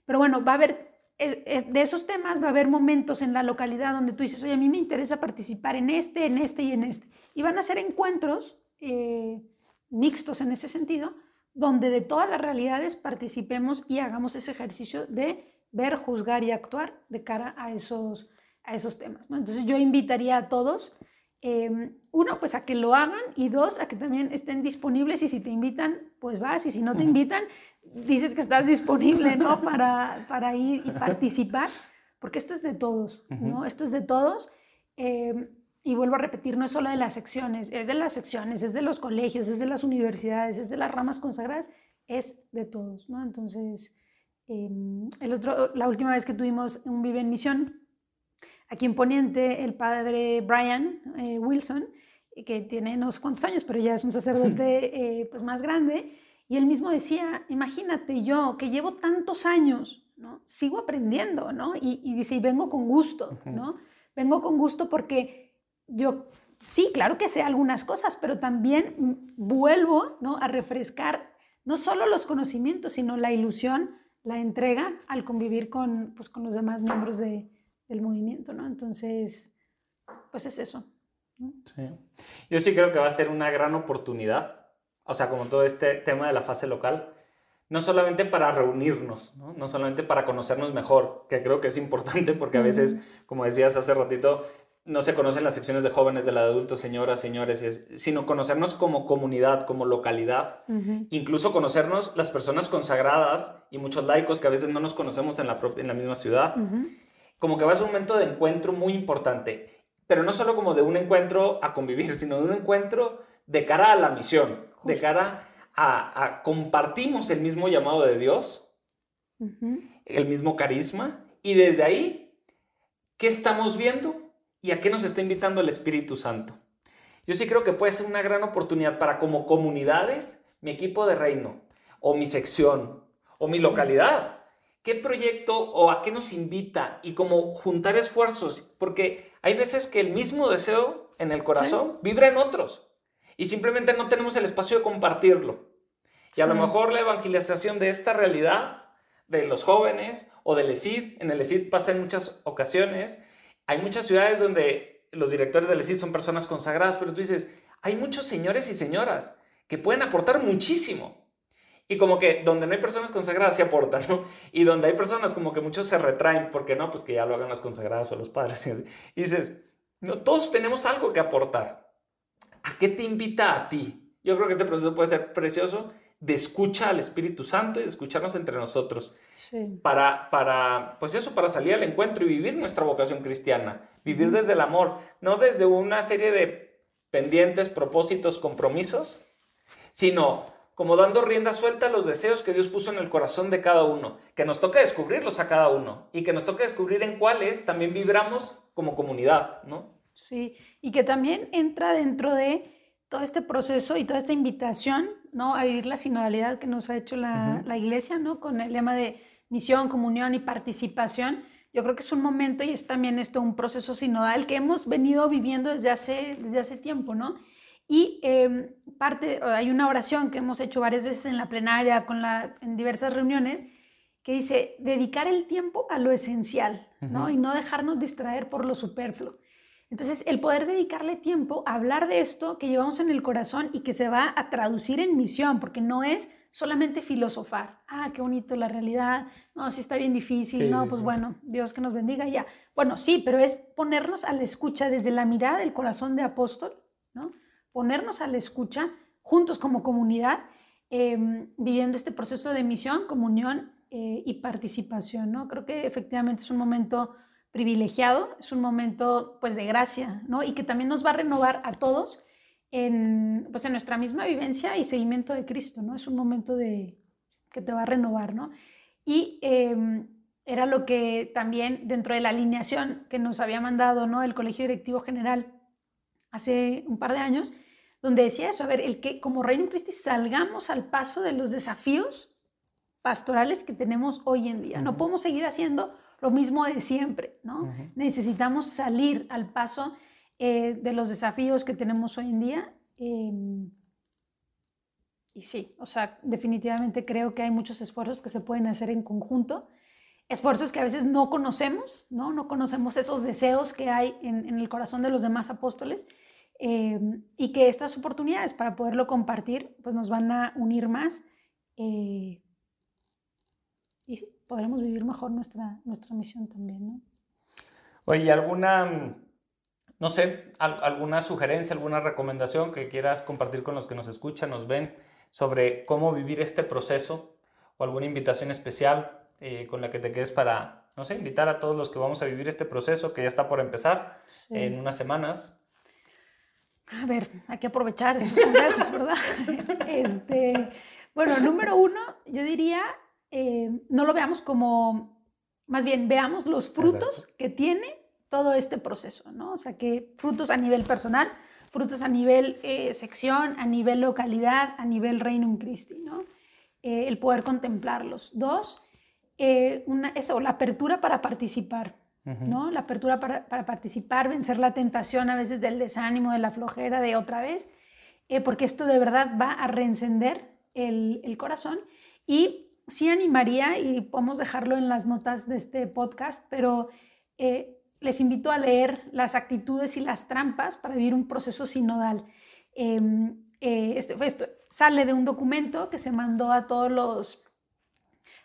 [SPEAKER 2] pero bueno, va a haber, de esos temas va a haber momentos en la localidad donde tú dices, oye, a mí me interesa participar en este, en este y en este. Y van a ser encuentros eh, mixtos en ese sentido, donde de todas las realidades participemos y hagamos ese ejercicio de ver, juzgar y actuar de cara a esos, a esos temas. Entonces yo invitaría a todos, em, uno, pues a que lo hagan y dos, a que también estén disponibles y si te invitan, pues vas y si no te invitan, dices que estás disponible ¿no? para, para ir y participar, porque esto es de todos, ¿no? Esto es de todos. Em, y vuelvo a repetir, no es solo de las secciones, es de las secciones, es de los colegios, es de las universidades, es de las ramas consagradas, es de todos, ¿no? Entonces, em, el otro, la última vez que tuvimos un Vive en Misión, aquí en Poniente, el padre Brian eh, Wilson, que tiene unos cuantos años, pero ya es un sacerdote eh, pues más grande, y él mismo decía, imagínate yo que llevo tantos años, ¿no? Sigo aprendiendo, ¿no? Y, y dice, y vengo con gusto, ¿no? Vengo con gusto porque yo sí, claro que sé algunas cosas, pero también vuelvo ¿no? a refrescar no solo los conocimientos, sino la ilusión, la entrega al convivir con, pues, con los demás miembros de, del movimiento. ¿no? Entonces, pues es eso.
[SPEAKER 1] Sí. Yo sí creo que va a ser una gran oportunidad, o sea, como todo este tema de la fase local, no solamente para reunirnos, ¿no? ¿no? solamente para conocernos mejor, que creo que es importante porque a veces, como decías hace ratito, no se conocen las secciones de jóvenes, de la de adultos, señoras, señores, sino conocernos como comunidad, como localidad, incluso conocernos las personas consagradas y muchos laicos que a veces no nos conocemos en la, en la misma ciudad. Como que va a ser un momento de encuentro muy importante, pero no solo como de un encuentro a convivir, sino de un encuentro de cara a la misión, de cara a, a, compartimos el mismo llamado de Dios, el mismo carisma, y desde ahí, ¿qué estamos viendo? y a qué nos está invitando el Espíritu Santo. Yo sí creo que puede ser una gran oportunidad para como comunidades, mi equipo de reino, o mi sección, o mi localidad. ¿Qué proyecto o a qué nos invita? Y como juntar esfuerzos, porque hay veces que el mismo deseo en el corazón vibra en otros y simplemente no tenemos el espacio de compartirlo. Y a lo mejor la evangelización de esta realidad de los jóvenes o del ESID, en el ESID pasa en muchas ocasiones, hay muchas ciudades donde los directores del ESID son personas consagradas, pero tú dices, hay muchos señores y señoras que pueden aportar muchísimo. Y como que donde no hay personas consagradas se aportan, ¿no? Y donde hay personas como que muchos se retraen porque no, pues que ya lo hagan las consagradas o los padres. Y dices, no, todos tenemos algo que aportar. ¿A qué te invita a ti? Yo creo que este proceso puede ser precioso de escucha al Espíritu Santo y de escucharnos entre nosotros. Para, para, pues eso, para salir al encuentro y vivir nuestra vocación cristiana. Vivir desde el amor, no desde una serie de pendientes, propósitos, compromisos, sino como dando rienda suelta a los deseos que Dios puso en el corazón de cada uno, que nos toca descubrirlos a cada uno y que nos toca descubrir en cuáles también vibramos como comunidad, ¿no?
[SPEAKER 2] Sí, y que también entra dentro de todo este proceso y toda esta invitación, ¿no? A vivir la sinodalidad que nos ha hecho la, la iglesia, ¿no? Con el lema de misión, comunión y participación. Yo creo que es un momento y es también esto un proceso sinodal que hemos venido viviendo desde hace, desde hace tiempo, ¿no? Y em, parte, hay una oración que hemos hecho varias veces en la plenaria, con la, en diversas reuniones, que dice, dedicar el tiempo a lo esencial, ¿no? Y no dejarnos distraer por lo superfluo. Entonces, el poder dedicarle tiempo a hablar de esto que llevamos en el corazón y que se va a traducir en misión, porque no es solamente filosofar. Ah, qué bonito la realidad. No, sí está bien difícil. no, pues bueno, Dios que nos bendiga ya. Bueno, sí, pero es ponernos a la escucha desde la mirada del corazón de apóstol, ¿no? Ponernos a la escucha juntos como comunidad, em, viviendo este proceso de misión, comunión eh, y participación, ¿no? Creo que efectivamente es un momento privilegiado, es un momento pues de gracia, ¿no? Y que también nos va a renovar a todos en, pues, en nuestra misma vivencia y seguimiento de Cristo, ¿no? Es un momento de, que te va a renovar, ¿no? Y em, era lo que también dentro de la alineación que nos había mandado, ¿no? El Colegio Directivo General hace un par de años, donde decía eso, a ver, el que como Reino Cristi salgamos al paso de los desafíos pastorales que tenemos hoy en día. No podemos seguir haciendo lo mismo de siempre, ¿no? Necesitamos salir al paso eh, de los desafíos que tenemos hoy en día. Em, y sí, o sea, definitivamente creo que hay muchos esfuerzos que se pueden hacer en conjunto, esfuerzos que a veces no conocemos, ¿no? No conocemos esos deseos que hay en, el corazón de los demás apóstoles em, y que estas oportunidades para poderlo compartir, pues nos van a unir más. Eh, y sí, podremos vivir mejor nuestra, nuestra misión también, ¿no?
[SPEAKER 1] Oye, ¿alguna, no sé, alguna sugerencia, alguna recomendación que quieras compartir con los que nos escuchan, nos ven, sobre cómo vivir este proceso o alguna invitación especial eh, con la que te quedes para, no sé, invitar a todos los que vamos a vivir este proceso que ya está por empezar en unas semanas?
[SPEAKER 2] A ver, hay que aprovechar estos consejos, ¿verdad? Este, bueno, número uno, yo diría eh, no lo veamos como, más bien veamos los frutos que tiene todo este proceso, ¿no? O sea, que frutos a nivel personal, frutos a nivel eh, sección, a nivel localidad, a nivel Reino Christi, ¿no? Eh, el poder contemplarlos. Dos, una, eso, la apertura para participar, ¿no? La apertura para, participar, vencer la tentación a veces del desánimo, de la flojera, de otra vez, porque esto de verdad va a reencender el, el corazón y sí animaría, y podemos dejarlo en las notas de este podcast, pero eh, les invito a leer las actitudes y las trampas para vivir un proceso sinodal. Em, eh, este, esto sale de un documento que se mandó a todos los,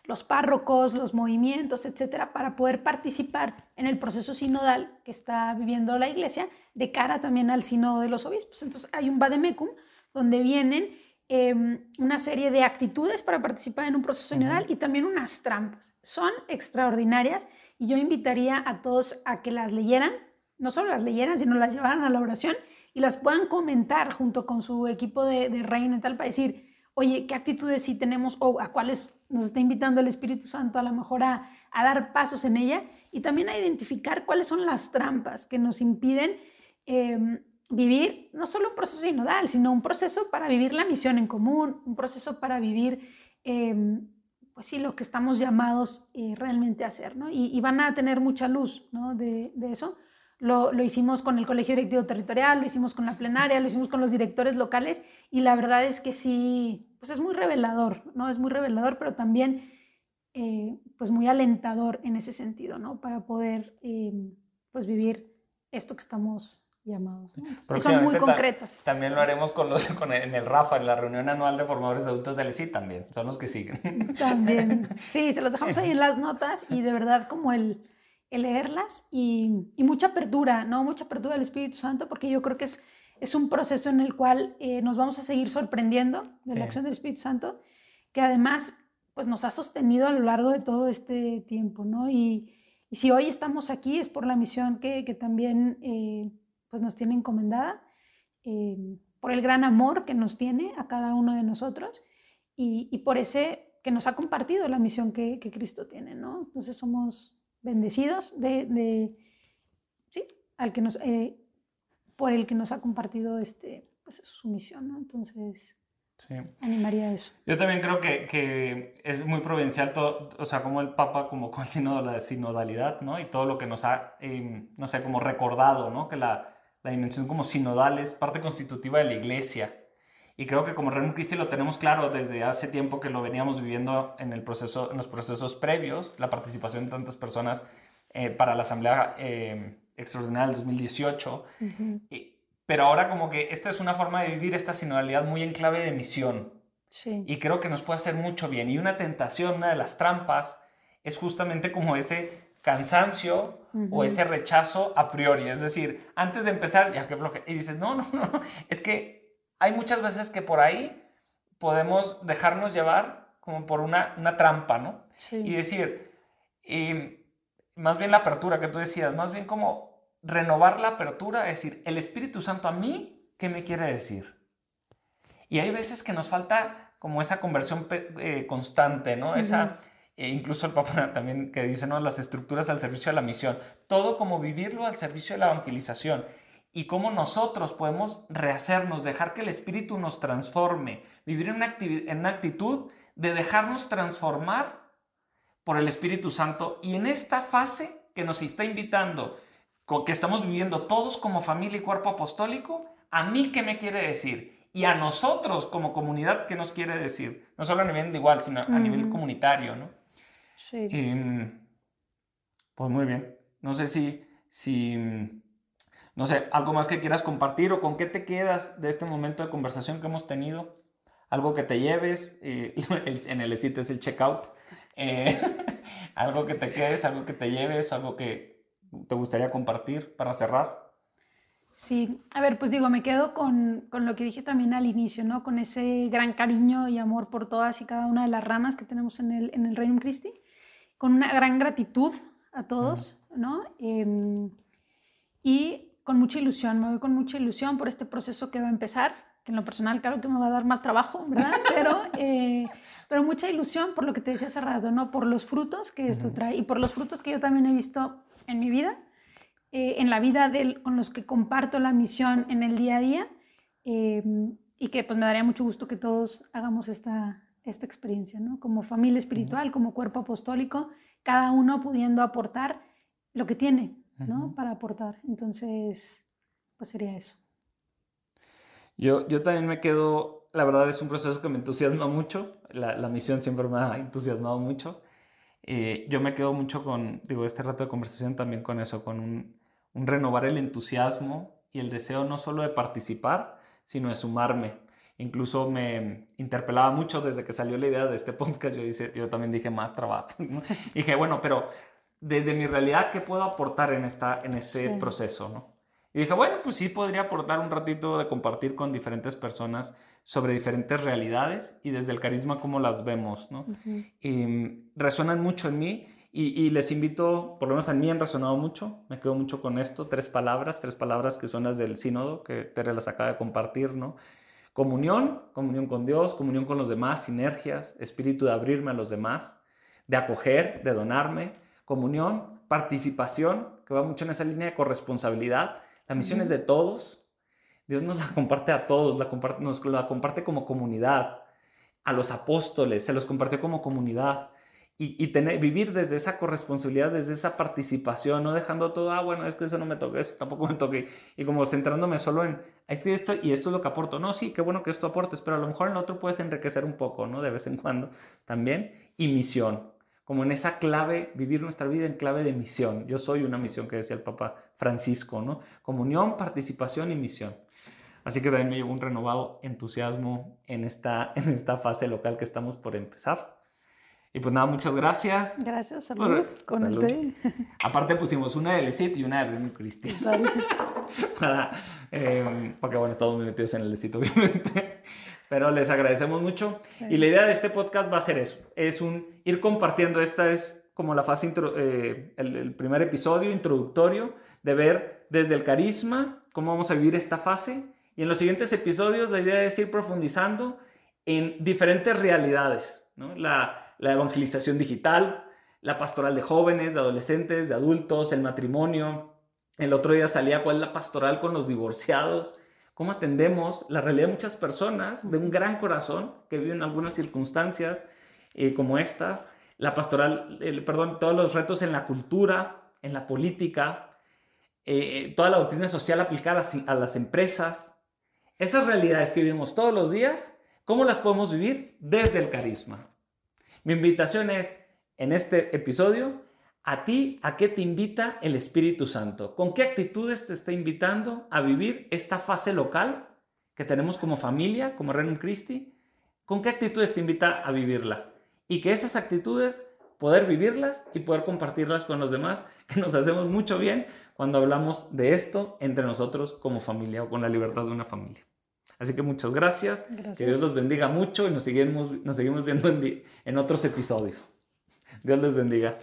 [SPEAKER 2] los párrocos, los movimientos, etcétera, para poder participar en el proceso sinodal que está viviendo la iglesia de cara también al sínodo de los obispos. Entonces hay un vademecum donde vienen Em, una serie de actitudes para participar en un proceso sinodal y también unas trampas. Son extraordinarias y yo invitaría a todos a que las leyeran, no solo las leyeran, sino las llevaran a la oración y las puedan comentar junto con su equipo de, reino y tal para decir, oye, ¿qué actitudes sí tenemos o a cuáles nos está invitando el Espíritu Santo a lo mejor a, dar pasos en ella? Y también a identificar cuáles son las trampas que nos impiden em, vivir no solo un proceso sinodal, sino un proceso para vivir la misión en común, un proceso para vivir, em, pues sí, lo que estamos llamados eh, realmente a hacer, ¿no? Y, van a tener mucha luz, ¿no? De, eso. Lo, lo, hicimos con el Colegio Directivo Territorial, lo hicimos con la plenaria, lo hicimos con los directores locales y la verdad es que sí, pues es muy revelador, ¿no? Es muy revelador, pero también eh, pues muy alentador en ese sentido, ¿no? Para poder eh, pues vivir esto que estamos llamados. son muy concretas.
[SPEAKER 1] también lo haremos con los, con en el RAFA, en la reunión anual de formadores adultos del ESI también, son los que siguen.
[SPEAKER 2] También, sí, se los dejamos ahí en las notas y de verdad como el el leerlas y, mucha apertura, ¿no? Mucha apertura del Espíritu Santo, porque yo creo que es, es un proceso en el cual eh, nos vamos a seguir sorprendiendo de la acción del Espíritu Santo, que además pues nos ha sostenido a lo largo de todo este tiempo, ¿no? Y, si hoy estamos aquí es por la misión que, también eh, pues nos tiene encomendada, eh, por el gran amor que nos tiene a cada uno de nosotros y, por ese que nos ha compartido la misión que, que Cristo tiene, ¿no? Entonces somos bendecidos de, sí, al que nos, eh, por el que nos ha compartido este, pues su misión, ¿no? Entonces, animaría a eso.
[SPEAKER 1] Yo también creo que, que, es muy provincial todo, o sea, como el Papa, como con la sinodalidad, ¿no? Y todo lo que nos ha, em, no sé, como recordado, ¿no? Que la, la dimensión como sinodal es parte constitutiva de la iglesia. Y creo que como Reino Christi lo tenemos claro desde hace tiempo que lo veníamos viviendo en, el proceso, en los procesos previos, la participación de tantas personas eh, para la Asamblea eh, Extraordinaria del 2018. pero ahora como que esta es una forma de vivir esta sinodalidad muy en clave de misión. Sí. Y creo que nos puede hacer mucho bien. Y una tentación, una de las trampas, es justamente como ese cansancio o ese rechazo a priori. Es decir, antes de empezar, ya que floje, y dices, no, no, no, es que hay muchas veces que por ahí podemos dejarnos llevar como por una, una trampa, ¿no? Y decir, y más bien la apertura que tú decías, más bien como renovar la apertura, es decir, el Espíritu Santo a mí, ¿qué me quiere decir? Y hay veces que nos falta como esa conversión eh, constante, ¿no? Esa, e incluso el Papa también que dice, ¿no? Las estructuras al servicio de la misión. Todo como vivirlo al servicio de la evangelización y cómo nosotros podemos rehacernos, dejar que el Espíritu nos transforme, vivir en una, en una actitud de dejarnos transformar por el Espíritu Santo. Y en esta fase que nos está invitando, que estamos viviendo todos como familia y cuerpo apostólico, ¿a mí qué me quiere decir? Y a nosotros como comunidad, ¿qué nos quiere decir? No solo a nivel igual, sino a nivel comunitario, ¿no? Sí. Em, pues muy bien. No sé si, si no sé, algo más que quieras compartir o con qué te quedas de este momento de conversación que hemos tenido. Algo que te lleves, eh, en el sitio es el checkout. Eh, algo que te quedes, algo que te lleves, algo que te gustaría compartir para cerrar.
[SPEAKER 2] Sí, a ver, pues digo, me quedo con, con, lo que dije también al inicio, ¿no? Con ese gran cariño y amor por todas y cada una de las ramas que tenemos en el, en el Reino Christi, con una gran gratitud a todos, ¿no? Em, y con mucha ilusión, me voy con mucha ilusión por este proceso que va a empezar, que en lo personal claro que me va a dar más trabajo, ¿verdad? Pero, eh, pero mucha ilusión por lo que te decía hace rato, ¿no? Por los frutos que esto trae y por los frutos que yo también he visto en mi vida, eh, en la vida de, con los que comparto la misión en el día a día eh, y que pues me daría mucho gusto que todos hagamos esta, esta experiencia, ¿no? Como familia espiritual, como cuerpo apostólico, cada uno pudiendo aportar lo que tiene, ¿no? Para aportar. Entonces, pues sería eso.
[SPEAKER 1] Yo, yo también me quedo, la verdad es un proceso que me entusiasma mucho, la, la misión siempre me ha entusiasmado mucho. Eh, yo me quedo mucho con, digo, este rato de conversación también con eso, con un, un, renovar el entusiasmo y el deseo no solo de participar, sino de sumarme. Incluso me interpelaba mucho desde que salió la idea de este podcast, yo, dice, yo también dije más trabajo. dije, bueno, pero desde mi realidad, ¿qué puedo aportar en, esta, en este proceso? ¿no? Y dije, bueno, pues sí podría aportar un ratito de compartir con diferentes personas sobre diferentes realidades y desde el carisma cómo las vemos, ¿no? y, mm, resuenan mucho en mí y, les invito, por lo menos a mí han resonado mucho, me quedo mucho con esto, tres palabras, tres palabras que son las del sínodo, que Tere las acaba de compartir, ¿no? Comunión, comunión con Dios, comunión con los demás, sinergias, espíritu de abrirme a los demás, de acoger, de donarme, comunión, participación, que va mucho en esa línea de corresponsabilidad. La misión es de todos. Dios nos la comparte a todos, la comparte, nos la comparte como comunidad. A los apóstoles se los compartió como comunidad. y, tener, vivir desde esa corresponsabilidad, desde esa participación, no dejando todo, ah, bueno, es que eso no me toca, eso tampoco me toca, y como centrándome solo en, es que esto y esto es lo que aporto. No, sí, qué bueno que esto aportes, pero a lo mejor en lo otro puedes enriquecer un poco, ¿no? De vez en cuando también. Y misión, como en esa clave, vivir nuestra vida en clave de misión. Yo soy una misión que decía el Papa Francisco, ¿no? Comunión, participación y misión. Así que también me llevo un renovado entusiasmo en esta, en esta fase local que estamos por empezar. Y pues nada, muchas gracias.
[SPEAKER 2] Gracias, salud. con el té.
[SPEAKER 1] Aparte pusimos una de Lecit y una de René Cristi. Para, eh, porque bueno, estamos muy metidos en el Lecit, obviamente. Pero les agradecemos mucho. Y la idea de este podcast va a ser eso. Es un ir compartiendo. Esta es como la fase, eh, el, el primer episodio introductorio de ver desde el carisma cómo vamos a vivir esta fase. Y en los siguientes episodios la idea es ir profundizando en diferentes realidades. ¿no? La, la evangelización digital, la pastoral de jóvenes, de adolescentes, de adultos, el matrimonio. El otro día salía cuál es la pastoral con los divorciados, cómo atendemos la realidad de muchas personas de un gran corazón que viven algunas circunstancias eh, como estas, la pastoral, perdón, todos los retos en la cultura, en la política, eh, toda la doctrina social aplicada a las empresas. Esas realidades que vivimos todos los días, ¿cómo las podemos vivir? Desde el carisma. Mi invitación es, en este episodio, a ti, ¿a qué te invita el Espíritu Santo? ¿Con qué actitudes te está invitando a vivir esta fase local que tenemos como familia, como Renum Christi? ¿Con qué actitudes te invita a vivirla? Y que esas actitudes, poder vivirlas y poder compartirlas con los demás, que nos hacemos mucho bien cuando hablamos de esto entre nosotros como familia o con la libertad de una familia. Así que muchas gracias. Que Dios los bendiga mucho y nos seguimos, nos seguimos viendo en, en otros episodios. Dios les bendiga.